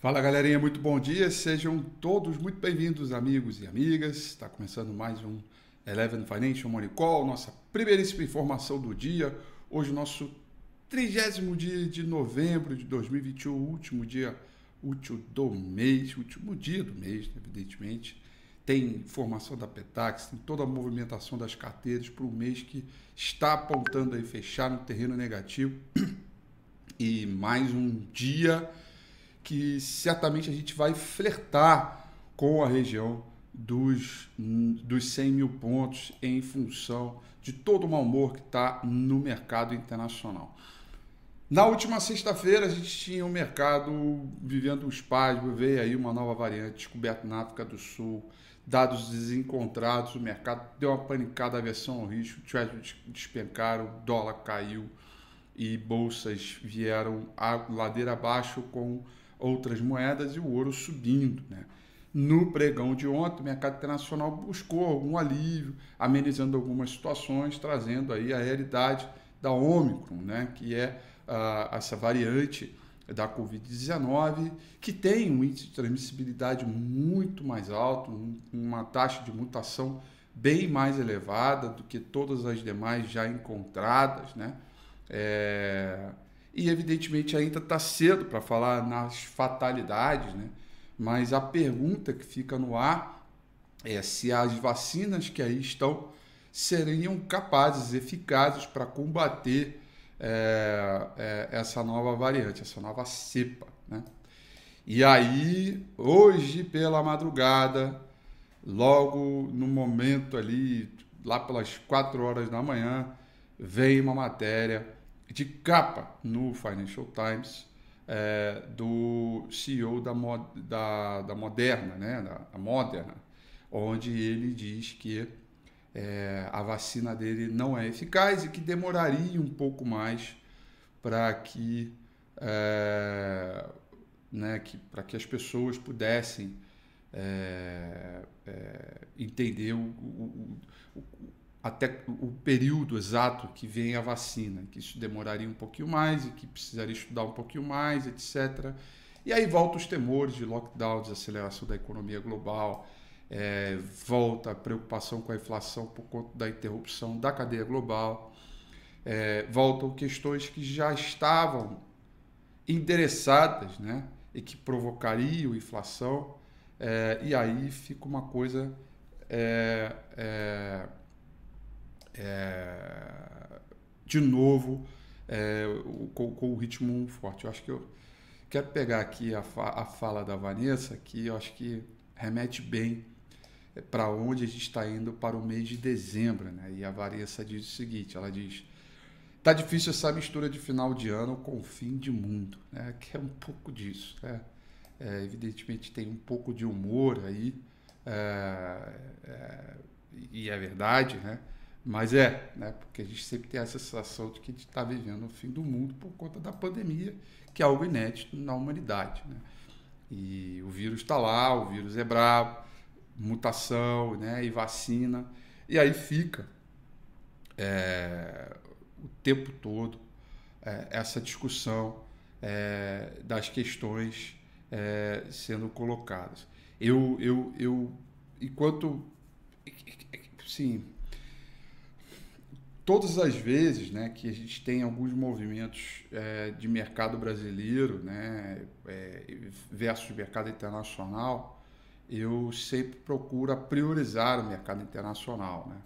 Fala galerinha, muito bom dia, sejam todos muito bem-vindos, amigos e amigas. Está começando mais um Eleven Financial Money Call, nossa primeiríssima informação do dia. Hoje, nosso trigésimo dia de novembro de 2021, último dia útil do mês, último dia do mês, evidentemente. Tem informação da Petax, tem toda a movimentação das carteiras para o mês que está apontando aí fechar no terreno negativo. E mais um dia que certamente a gente vai flertar com a região dos, dos 100 mil pontos em função de todo o mau humor que está no mercado internacional. Na última sexta-feira, a gente tinha o um mercado vivendo um espasmo, veio aí uma nova variante descoberta na África do Sul, dados desencontrados, o mercado deu uma panicada, aversão ao risco, treasury despencaram, dólar caiu e bolsas vieram a ladeira abaixo com outras moedas e o ouro subindo. Né? No pregão de ontem, o mercado internacional buscou algum alívio, amenizando algumas situações, trazendo aí a realidade da Ômicron, né? que é uh, essa variante da Covid-19, que tem um índice de transmissibilidade muito mais alto, um, uma taxa de mutação bem mais elevada do que todas as demais já encontradas, né? É, e evidentemente ainda está cedo para falar nas fatalidades, né? mas a pergunta que fica no ar é se as vacinas que aí estão seriam capazes, eficazes para combater é, é, essa nova variante, essa nova cepa. Né? E aí, hoje pela madrugada, logo no momento ali, lá pelas 4 horas da manhã, vem uma matéria de capa no Financial Times é, do CEO da, da, da Moderna, né, da, da Moderna, onde ele diz que é, a vacina dele não é eficaz e que demoraria um pouco mais para que, é, né, que, que as pessoas pudessem é, é entender o, o, o, até o período exato que vem a vacina, que isso demoraria um pouquinho mais e que precisaria estudar um pouquinho mais, etc. E aí volta os temores de lockdown, desaceleração da economia global, é, volta a preocupação com a inflação por conta da interrupção da cadeia global, é, voltam questões que já estavam endereçadas né, e que provocariam inflação, é, e aí fica uma coisa é, é, de novo é, com, com, o ritmo forte. Eu acho que eu quero pegar aqui a, fa a fala da Vanessa, que eu acho que remete bem é, para onde a gente está indo para o mês de dezembro. Né? E a Vanessa diz o seguinte: ela diz. Tá difícil essa mistura de final de ano com fim de mundo, né? Que é um pouco disso, né? É, evidentemente tem um pouco de humor aí, é, é, e é verdade, né? Mas é, né? porque a gente sempre tem essa sensação de que a gente está vivendo o fim do mundo por conta da pandemia, que é algo inédito na humanidade. Né? E o vírus está lá, o vírus é bravo, mutação né? e vacina. E aí fica é, o tempo todo é, essa discussão é, das questões é, sendo colocadas. Eu, eu, eu enquanto. Sim, todas as vezes né, que a gente tem alguns movimentos é, de mercado brasileiro né, é, versus mercado internacional, eu sempre procuro priorizar o mercado internacional. Né?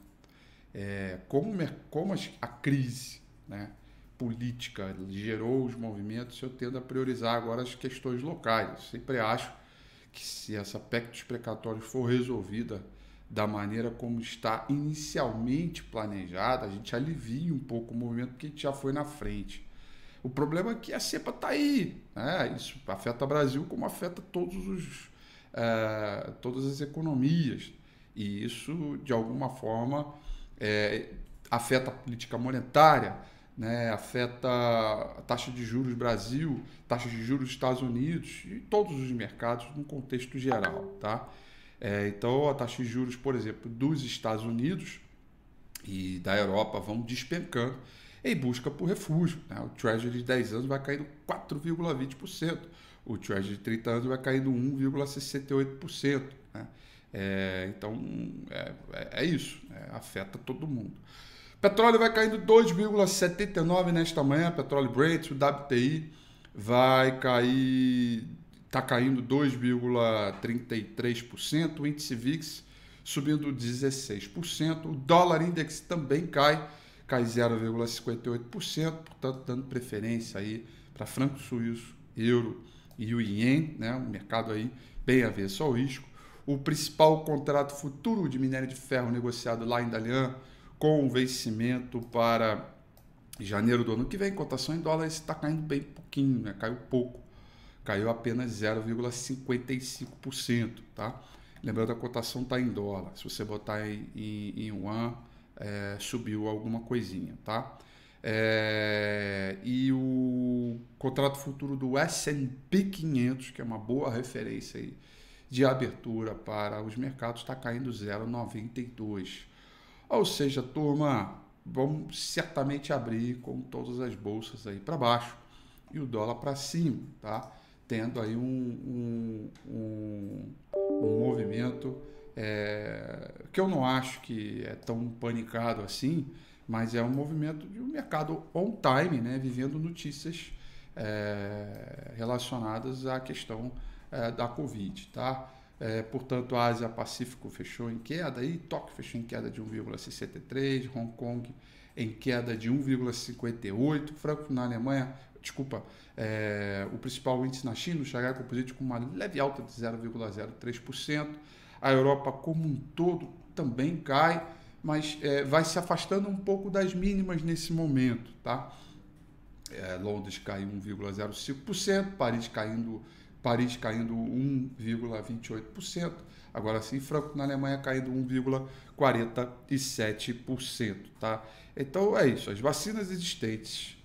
É, como, como a crise né, política gerou os movimentos, eu tendo a priorizar agora as questões locais. Eu sempre acho que se essa PEC dos precatórios for resolvida da maneira como está inicialmente planejada, a gente alivia um pouco o movimento porque a gente já foi na frente. O problema é que a cepa está aí. Né? Isso afeta o Brasil como afeta todos os, é, todas as economias. E isso, de alguma forma, é, afeta a política monetária, né? afeta a taxa de juros Brasil, taxa de juros Estados Unidos e todos os mercados no contexto geral. Tá? É, então, a taxa de juros, por exemplo, dos Estados Unidos e da Europa vão despencando. em busca por refúgio. Né? O Treasury de 10 anos vai cair 4,20%, o Treasury de 30 anos vai cair 1,68%. Né? É, então, é, é, é isso, né? afeta todo mundo. Petróleo vai caindo 2,79 nesta manhã, petróleo Brent, o WTI vai cair, está caindo 2,33%, o índice VIX subindo 16%, o dólar index também cai, cai 0,58%, portanto dando preferência aí para franco suíço, euro e o ien, né, um mercado aí bem avesso ao risco. O principal contrato futuro de minério de ferro negociado lá em Dalian com vencimento para janeiro do ano que vem, cotação em dólares está caindo bem pouquinho, né? caiu pouco, caiu apenas 0,55%, tá? Lembrando a cotação está em dólar, se você botar em, em, em yuan, é, subiu alguma coisinha, tá? É, e o contrato futuro do S&P 500, que é uma boa referência aí de abertura para os mercados, está caindo 0,92. Ou seja, turma, vamos certamente abrir com todas as bolsas aí para baixo e o dólar para cima, tá? Tendo aí um, um, um, um movimento é, que eu não acho que é tão panicado assim, mas é um movimento de um mercado on time, né? Vivendo notícias é, relacionadas à questão é, da Covid, tá? É, portanto, a Ásia Pacífico fechou em queda, e Tóquio fechou em queda de 1,63, Hong Kong em queda de 1,58, Frankfurt na Alemanha, desculpa, é, o principal índice na China, o Shanghai Composite com uma leve alta de 0,03%, a Europa como um todo também cai, mas é, vai se afastando um pouco das mínimas nesse momento, tá? É, Londres caiu 1,05%, Paris caindo Paris caindo 1,28%. Agora sim, Franco na Alemanha caindo 1,47%. Tá? Então é isso. As vacinas existentes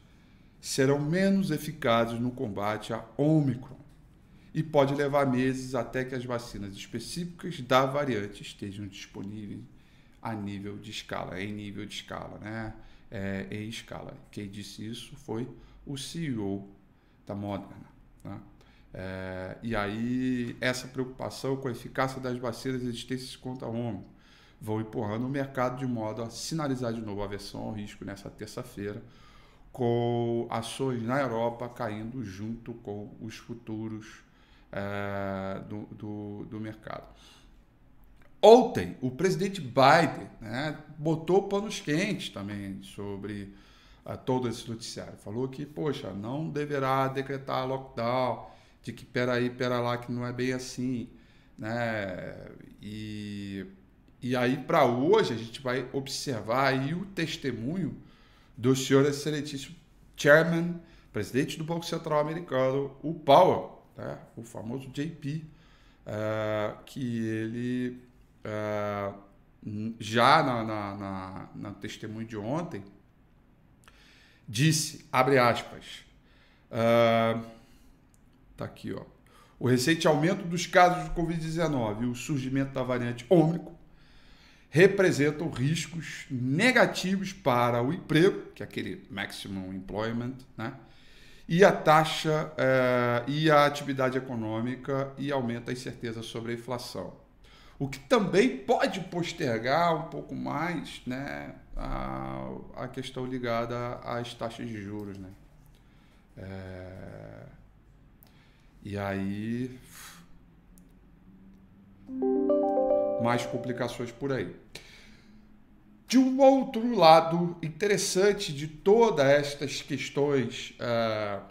serão menos eficazes no combate a Ômicron e pode levar meses até que as vacinas específicas da variante estejam disponíveis a nível de escala, em nível de escala, né? É, em escala. Quem disse isso foi o CEO da Moderna. Né? É, e aí, essa preocupação com a eficácia das vacinas existentes contra a OMI vão empurrando o mercado de modo a sinalizar de novo a versão ao risco nessa terça-feira, com ações na Europa caindo junto com os futuros é, do, do, do, mercado. Ontem, o presidente Biden né, botou panos quentes também sobre uh, todo esse noticiário. Falou que, poxa, não deverá decretar lockdown de que peraí, pera lá, que não é bem assim, né? E, e aí, para hoje, a gente vai observar aí o testemunho do senhor excelentíssimo chairman, presidente do Banco Central americano, o Powell, né? o famoso JP, uh, eh, que ele uh, já na, na, na, na testemunho de ontem disse, abre aspas, uh, Está aqui, ó. O recente aumento dos casos de Covid-19 e o surgimento da variante Ômicron representam riscos negativos para o emprego, que é aquele maximum employment, né? e a taxa eh, e a atividade econômica e aumenta a incerteza sobre a inflação. O que também pode postergar um pouco mais né, a, a questão ligada às taxas de juros. Né? É, e aí. Mais complicações por aí. De um outro lado interessante de todas estas questões uh,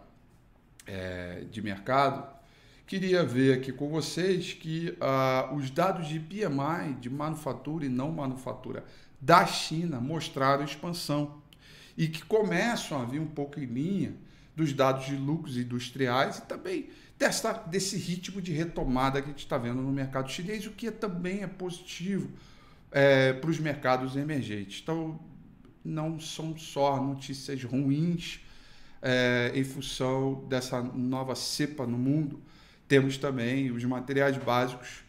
é, de mercado, queria ver aqui com vocês que uh, os dados de PMI, de manufatura e não manufatura, da China mostraram expansão e que começam a vir um pouco em linha dos dados de lucros industriais e também dessa, desse ritmo de retomada que a gente está vendo no mercado chinês, o que é, também é positivo é, para os mercados emergentes. Então, não são só notícias ruins é, em função dessa nova cepa no mundo, temos também os materiais básicos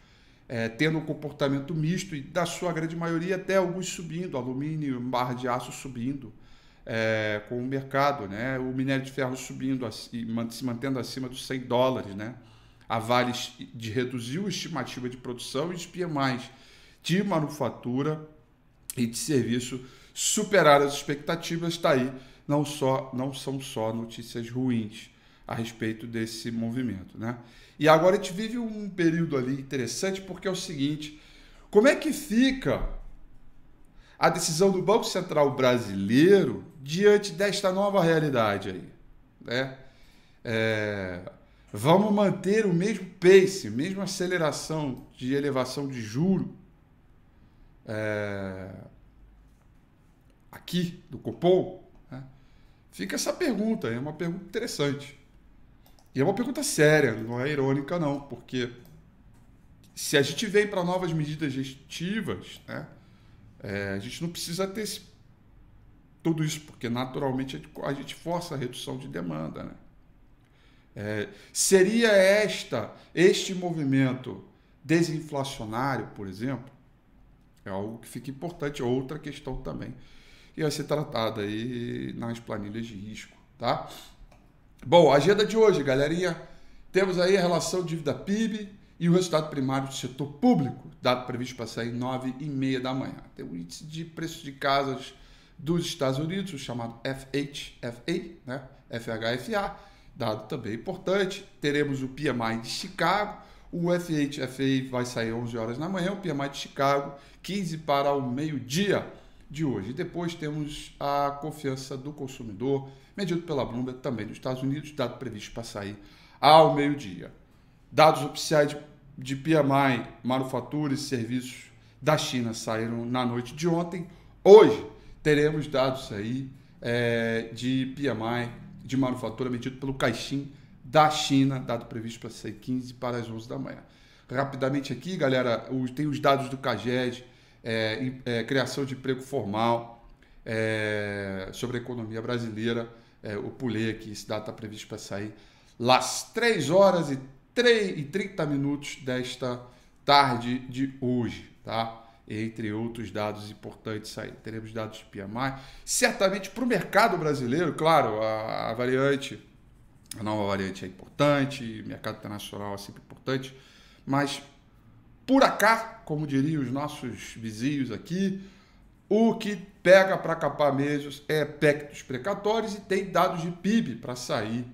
é, tendo um comportamento misto e, da sua grande maioria, até alguns subindo, alumínio, barra de aço subindo é, com o mercado, né? O minério de ferro subindo e se mantendo acima dos 100 dólares, né? A Vale de reduzir a estimativa de produção e os PMIs de manufatura e de serviço superar as expectativas, está aí. Não, só, não são só notícias ruins a respeito desse movimento, né? E agora a gente vive um período ali interessante porque é o seguinte: como é que fica a decisão do Banco Central brasileiro diante desta nova realidade aí? Né? É, vamos manter o mesmo pace, mesma aceleração de elevação de juro é, aqui do Copom? Né? Fica essa pergunta, é uma pergunta interessante. E é uma pergunta séria, não é irônica não, porque se a gente vem para novas medidas restritivas, né, é, a gente não precisa ter esse, tudo isso, porque naturalmente a gente, força a redução de demanda. Né? É, seria esta, este movimento desinflacionário, por exemplo, é algo que fica importante, outra questão também, e vai ser tratada aí nas planilhas de risco, tá? Bom, agenda de hoje, galerinha. Temos aí a relação dívida PIB e o resultado primário do setor público, dado previsto para sair 9 e meia da manhã. Tem o índice de preços de casas dos Estados Unidos, o chamado FHFA, né? FHFA, dado também importante. Teremos o PMI de Chicago, o FHFA vai sair 11 horas da manhã, o PMI de Chicago 15 para o meio-dia de hoje. Depois temos a confiança do consumidor, medido pela Bloomberg também dos Estados Unidos, dado previsto para sair ao meio-dia. Dados oficiais de, de PMI, manufatura e serviços da China saíram na noite de ontem. Hoje teremos dados aí é, de PMI de manufatura medido pelo Caixin da China, dado previsto para sair 15 para as 11 da manhã. Rapidamente aqui, galera, tem os dados do CAGED, é, é, criação de emprego formal, é, sobre a economia brasileira. É, eu pulei aqui, esse dado está previsto para sair às 3 horas e, 3, e 30 minutos desta tarde de hoje, tá? Entre outros dados importantes aí. Teremos dados de PMI. Certamente para o mercado brasileiro, claro, a, a variante, a nova variante é importante, mercado internacional é sempre importante, mas por acá, como diriam os nossos vizinhos aqui, o que pega para capar mesmo é PEC dos precatórios e tem dados de PIB para sair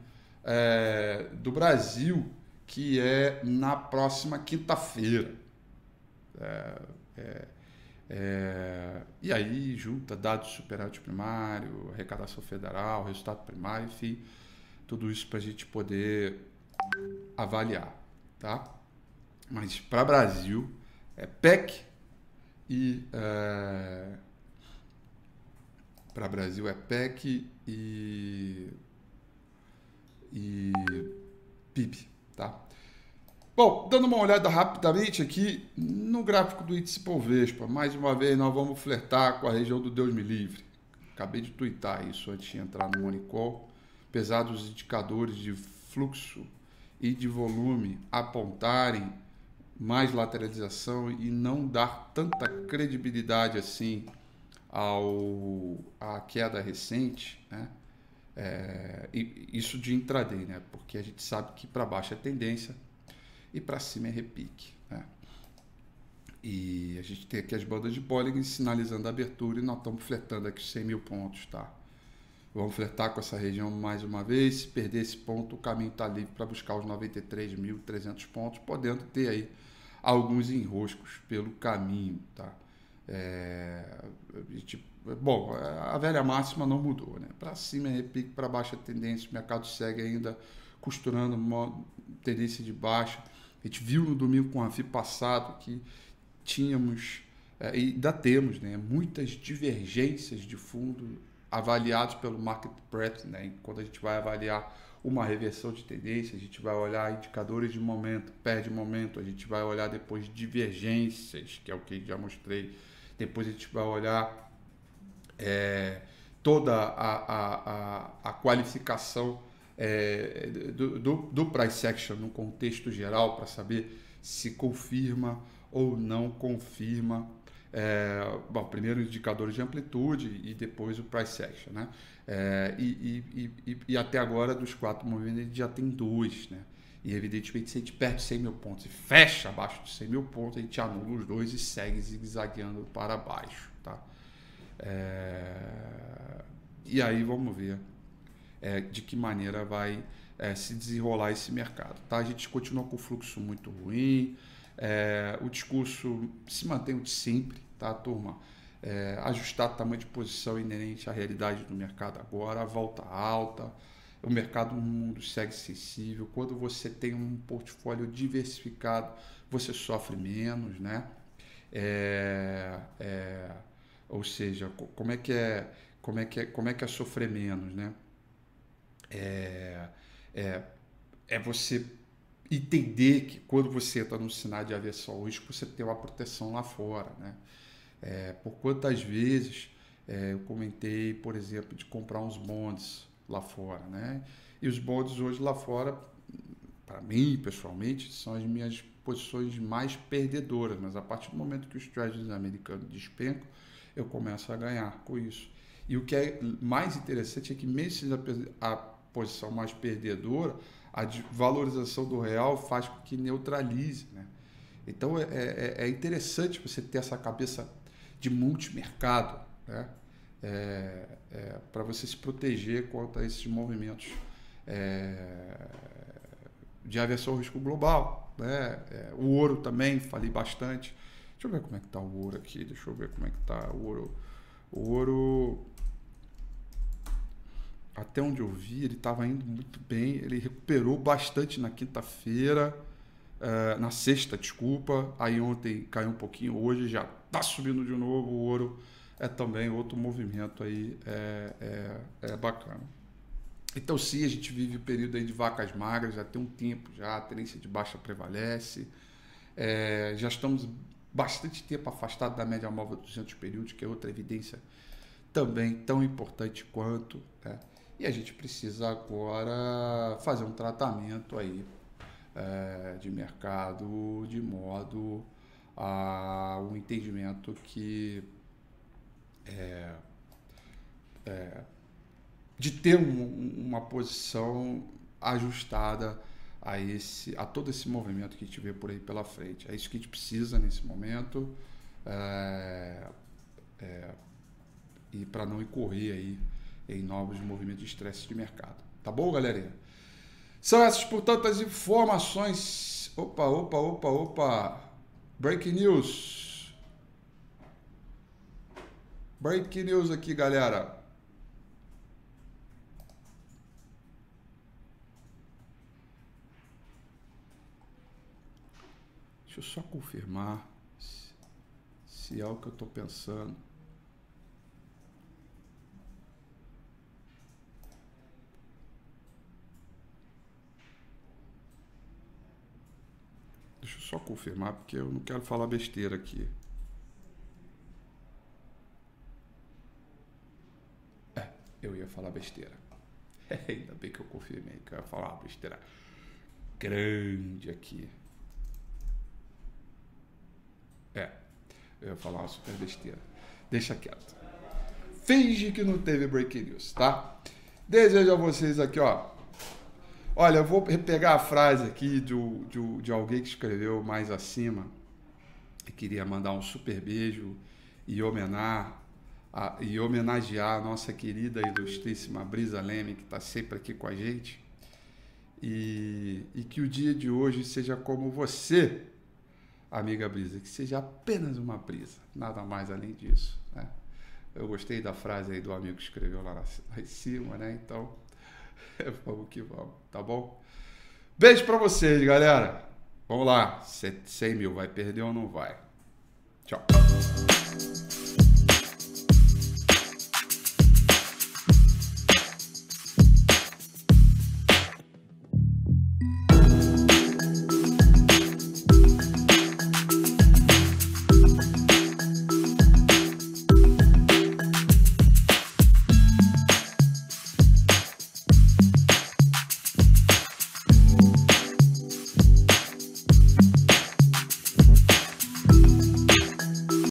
é, do Brasil, que é na próxima quinta-feira. É, é, é e aí junta dados superávit primário, arrecadação federal, resultado primário, enfim, tudo isso para a gente poder avaliar, tá? Mas para Brasil é PEC e. É, para Brasil é PEC e. e PIB, tá? Bom, dando uma olhada rapidamente aqui no gráfico do índice Povespa, mais uma vez nós vamos flertar com a região do Deus me livre. Acabei de twittar isso antes de entrar no Monicol. Apesar dos indicadores de fluxo e de volume apontarem mais lateralização e não dar tanta credibilidade assim ao à queda recente, né? É, isso de intraday, né? Porque a gente sabe que para baixo é tendência e para cima é repique, né? E a gente tem aqui as bandas de Bollinger sinalizando a abertura e nós estamos fletando aqui 100 mil pontos, tá? Vamos fletar com essa região mais uma vez. Se perder esse ponto, o caminho está livre para buscar os 93.300 pontos, podendo ter aí alguns enroscos pelo caminho, tá? É, bom, a velha máxima não mudou, né? Para cima é repique, para baixo é tendência, o mercado segue ainda costurando uma tendência de baixa. A gente viu no domingo com a FI passado que tínhamos, é, e ainda temos, né, muitas divergências de fundo avaliados pelo market breadth, né? Quando a gente vai avaliar uma reversão de tendência, a gente vai olhar indicadores de momento, perde momento, a gente vai olhar depois divergências, que é o que já mostrei, depois a gente vai olhar é, toda a, a, a, a qualificação é, do, do, do, price action no contexto geral para saber se confirma ou não confirma É, bom, primeiro indicador de amplitude e depois o price action, né? É, e, e, e, e, até agora, dos quatro movimentos, ele já tem dois, né? E evidentemente, se a gente perde 100 mil pontos e fecha abaixo de 100 mil pontos, a gente anula os dois e segue zigue-zagueando para baixo, tá? É... E aí vamos ver é, de que maneira vai é, se desenrolar esse mercado. Tá? A gente continua com o fluxo muito ruim, é, o discurso se mantém o de sempre, tá, turma? É, ajustar o tamanho de posição inerente à realidade do mercado agora, volta alta, o mercado no mundo segue sensível. Quando você tem um portfólio diversificado, você sofre menos, né? É, é, ou seja, como é que é, como é que é, como é que é sofrer menos, né? É, é, é você entender que quando você está no cenário de aversão ao risco, você tem uma proteção lá fora. Né? É, por quantas vezes é, eu comentei, por exemplo, de comprar uns bonds lá fora. Né? E os bonds hoje lá fora, para mim, pessoalmente, são as minhas posições mais perdedoras. Mas a partir do momento que os treasuries americanos despencam, eu começo a ganhar com isso. E o que é mais interessante é que mesmo a posição mais perdedora, a valorização do real faz com que neutralize. Né? Então é, é, é interessante você ter essa cabeça de multimercado né? É, é, para você se proteger contra esses movimentos é, de aversão ao risco global. Né? É, o ouro também, falei bastante. Deixa eu ver como é que está o ouro aqui. Deixa eu ver como é que está o ouro. O ouro até onde eu vi, ele estava indo muito bem. Ele recuperou bastante na quinta-feira, uh, na sexta, desculpa. Aí ontem caiu um pouquinho, hoje já está subindo de novo. O ouro é também outro movimento aí, é, é, é bacana. Então, sim, a gente vive o período aí de vacas magras, já tem um tempo já, a tendência de baixa prevalece. É, já estamos bastante tempo afastados da média móvel 200 períodos, que é outra evidência também tão importante quanto. Né? E a gente precisa agora fazer um tratamento aí é, de mercado de modo a um entendimento que é, é, de ter um, uma posição ajustada a esse a todo esse movimento que a gente vê por aí pela frente. É isso que a gente precisa nesse momento é, é e para não incorrer aí em novos movimentos de estresse de mercado. Tá bom, galerinha? São essas, portanto, as informações. Opa, opa, opa, opa. Breaking news. Breaking news aqui, galera. Deixa eu só confirmar se é o que eu estou pensando. só confirmar, porque eu não quero falar besteira aqui. É, eu ia falar besteira. Ainda bem que eu confirmei que eu ia falar uma besteira grande aqui. É, eu ia falar uma super besteira. Deixa quieto. Finge que não teve breaking news, tá? Desejo a vocês aqui, ó, Olha, eu vou pegar a frase aqui de, de, de alguém que escreveu mais acima e queria mandar um super beijo e homenar a, e homenagear a nossa querida e ilustríssima Brisa Leme, que está sempre aqui com a gente. E, e que o dia de hoje seja como você, amiga Brisa, que seja apenas uma brisa, nada mais além disso. Né? Eu gostei da frase aí do amigo que escreveu lá, lá em cima, né? Então, vamos que vamos, tá bom? Beijo pra vocês, galera. Vamos lá. 100 mil, vai perder ou não vai? Tchau.